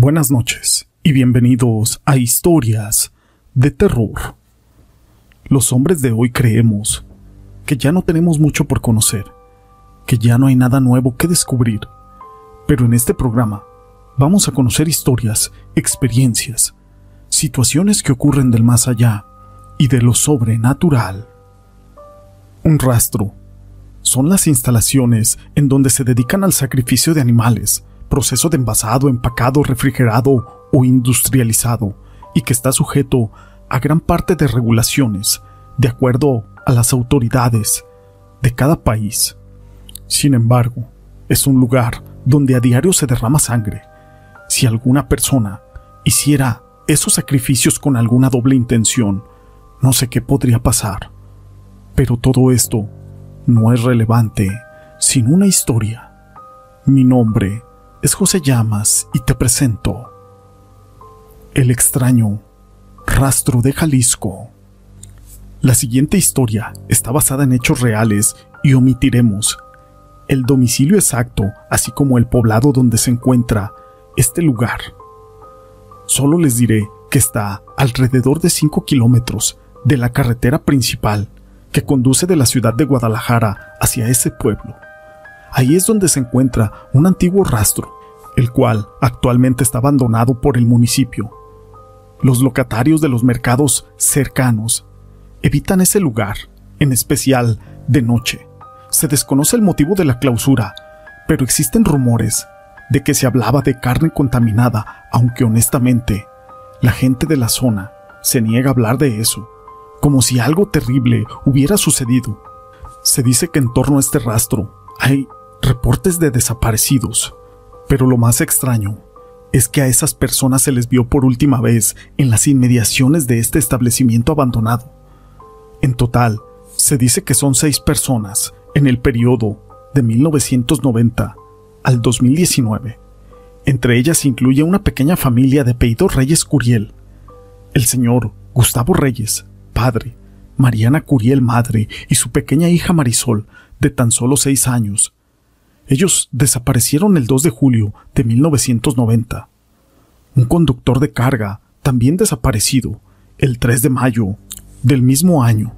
Buenas noches y bienvenidos a Historias de Terror. Los hombres de hoy creemos que ya no tenemos mucho por conocer, que ya no hay nada nuevo que descubrir, pero en este programa vamos a conocer historias, experiencias, situaciones que ocurren del más allá y de lo sobrenatural. Un rastro son las instalaciones en donde se dedican al sacrificio de animales, proceso de envasado, empacado, refrigerado o industrializado, y que está sujeto a gran parte de regulaciones, de acuerdo a las autoridades de cada país. Sin embargo, es un lugar donde a diario se derrama sangre. Si alguna persona hiciera esos sacrificios con alguna doble intención, no sé qué podría pasar. Pero todo esto no es relevante sin una historia. Mi nombre es José Llamas y te presento El extraño rastro de Jalisco. La siguiente historia está basada en hechos reales y omitiremos el domicilio exacto, así como el poblado donde se encuentra este lugar. Solo les diré que está alrededor de 5 kilómetros de la carretera principal que conduce de la ciudad de Guadalajara hacia ese pueblo. Ahí es donde se encuentra un antiguo rastro, el cual actualmente está abandonado por el municipio. Los locatarios de los mercados cercanos evitan ese lugar, en especial de noche. Se desconoce el motivo de la clausura, pero existen rumores de que se hablaba de carne contaminada, aunque honestamente la gente de la zona se niega a hablar de eso, como si algo terrible hubiera sucedido. Se dice que en torno a este rastro hay reportes de desaparecidos, pero lo más extraño es que a esas personas se les vio por última vez en las inmediaciones de este establecimiento abandonado. En total, se dice que son seis personas en el periodo de 1990 al 2019. Entre ellas se incluye una pequeña familia de apellido Reyes Curiel, el señor Gustavo Reyes, padre, Mariana Curiel, madre, y su pequeña hija Marisol, de tan solo seis años, ellos desaparecieron el 2 de julio de 1990. Un conductor de carga, también desaparecido, el 3 de mayo del mismo año.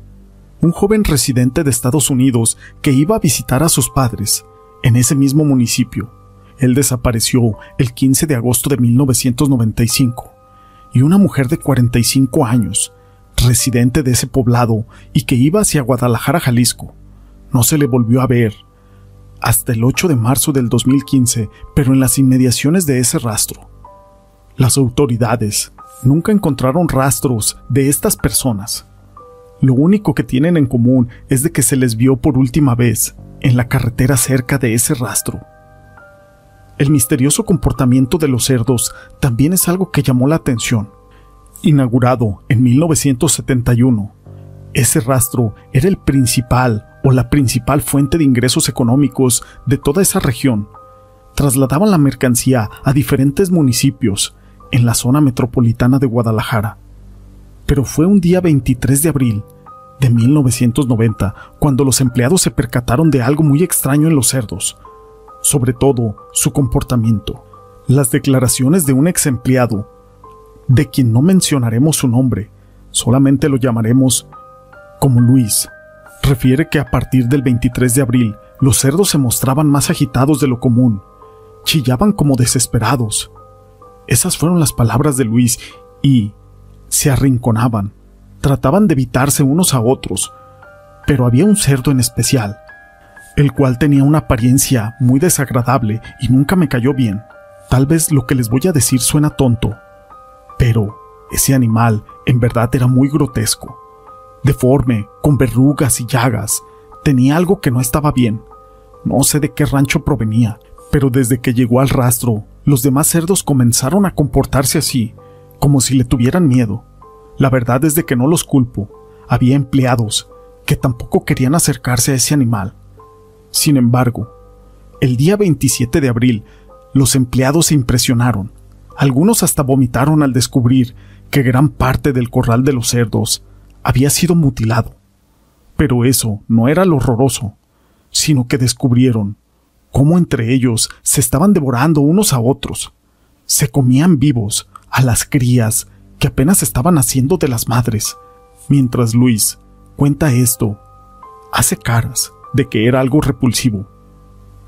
Un joven residente de Estados Unidos que iba a visitar a sus padres en ese mismo municipio. Él desapareció el 15 de agosto de 1995. Y una mujer de 45 años, residente de ese poblado y que iba hacia Guadalajara, Jalisco. No se le volvió a ver hasta el 8 de marzo del 2015, pero en las inmediaciones de ese rastro. Las autoridades nunca encontraron rastros de estas personas. Lo único que tienen en común es de que se les vio por última vez en la carretera cerca de ese rastro. El misterioso comportamiento de los cerdos también es algo que llamó la atención. Inaugurado en 1971, ese rastro era el principal o la principal fuente de ingresos económicos de toda esa región. Trasladaban la mercancía a diferentes municipios en la zona metropolitana de Guadalajara. Pero fue un día 23 de abril de 1990 cuando los empleados se percataron de algo muy extraño en los cerdos, sobre todo su comportamiento. Las declaraciones de un ex empleado, de quien no mencionaremos su nombre, solamente lo llamaremos como Luis, refiere que a partir del 23 de abril los cerdos se mostraban más agitados de lo común, chillaban como desesperados. Esas fueron las palabras de Luis y se arrinconaban, trataban de evitarse unos a otros, pero había un cerdo en especial, el cual tenía una apariencia muy desagradable y nunca me cayó bien. Tal vez lo que les voy a decir suena tonto, pero ese animal en verdad era muy grotesco deforme, con verrugas y llagas. Tenía algo que no estaba bien. No sé de qué rancho provenía, pero desde que llegó al rastro, los demás cerdos comenzaron a comportarse así, como si le tuvieran miedo. La verdad es de que no los culpo. Había empleados que tampoco querían acercarse a ese animal. Sin embargo, el día 27 de abril, los empleados se impresionaron. Algunos hasta vomitaron al descubrir que gran parte del corral de los cerdos había sido mutilado. Pero eso no era lo horroroso, sino que descubrieron cómo entre ellos se estaban devorando unos a otros. se comían vivos a las crías que apenas estaban haciendo de las madres. Mientras Luis cuenta esto, hace caras de que era algo repulsivo.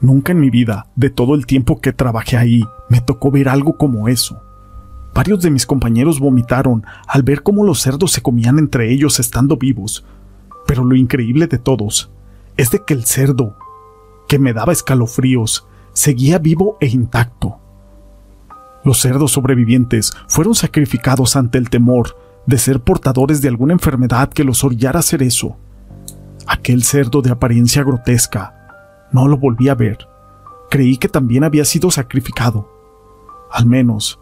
Nunca en mi vida, de todo el tiempo que trabajé ahí, me tocó ver algo como eso. Varios de mis compañeros vomitaron al ver cómo los cerdos se comían entre ellos estando vivos. Pero lo increíble de todos es de que el cerdo, que me daba escalofríos, seguía vivo e intacto. Los cerdos sobrevivientes fueron sacrificados ante el temor de ser portadores de alguna enfermedad que los orillara a hacer eso. Aquel cerdo de apariencia grotesca no lo volví a ver. Creí que también había sido sacrificado. Al menos,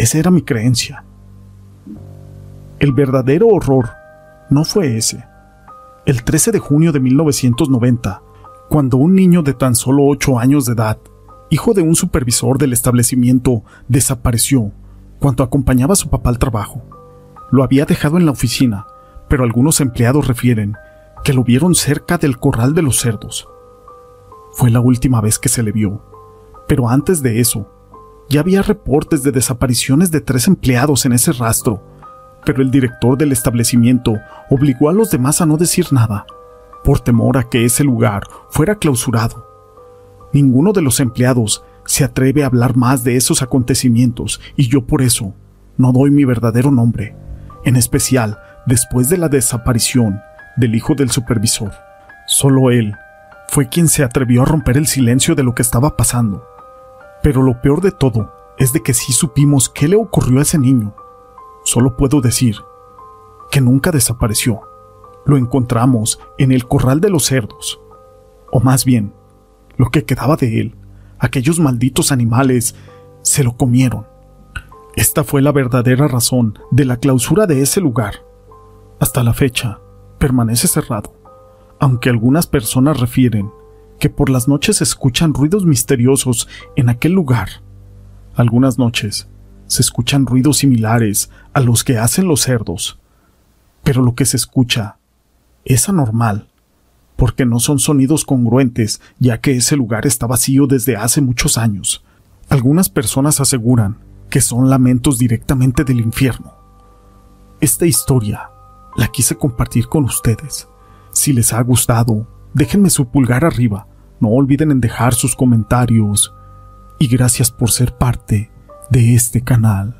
esa era mi creencia. El verdadero horror no fue ese. El 13 de junio de 1990, cuando un niño de tan solo 8 años de edad, hijo de un supervisor del establecimiento, desapareció cuando acompañaba a su papá al trabajo. Lo había dejado en la oficina, pero algunos empleados refieren que lo vieron cerca del corral de los cerdos. Fue la última vez que se le vio, pero antes de eso, ya había reportes de desapariciones de tres empleados en ese rastro, pero el director del establecimiento obligó a los demás a no decir nada, por temor a que ese lugar fuera clausurado. Ninguno de los empleados se atreve a hablar más de esos acontecimientos y yo por eso no doy mi verdadero nombre, en especial después de la desaparición del hijo del supervisor. Solo él fue quien se atrevió a romper el silencio de lo que estaba pasando. Pero lo peor de todo es de que sí supimos qué le ocurrió a ese niño. Solo puedo decir que nunca desapareció. Lo encontramos en el corral de los cerdos. O más bien, lo que quedaba de él, aquellos malditos animales, se lo comieron. Esta fue la verdadera razón de la clausura de ese lugar. Hasta la fecha, permanece cerrado aunque algunas personas refieren que por las noches escuchan ruidos misteriosos en aquel lugar. Algunas noches se escuchan ruidos similares a los que hacen los cerdos, pero lo que se escucha es anormal, porque no son sonidos congruentes, ya que ese lugar está vacío desde hace muchos años. Algunas personas aseguran que son lamentos directamente del infierno. Esta historia la quise compartir con ustedes si les ha gustado, déjenme su pulgar arriba, no olviden en dejar sus comentarios y gracias por ser parte de este canal.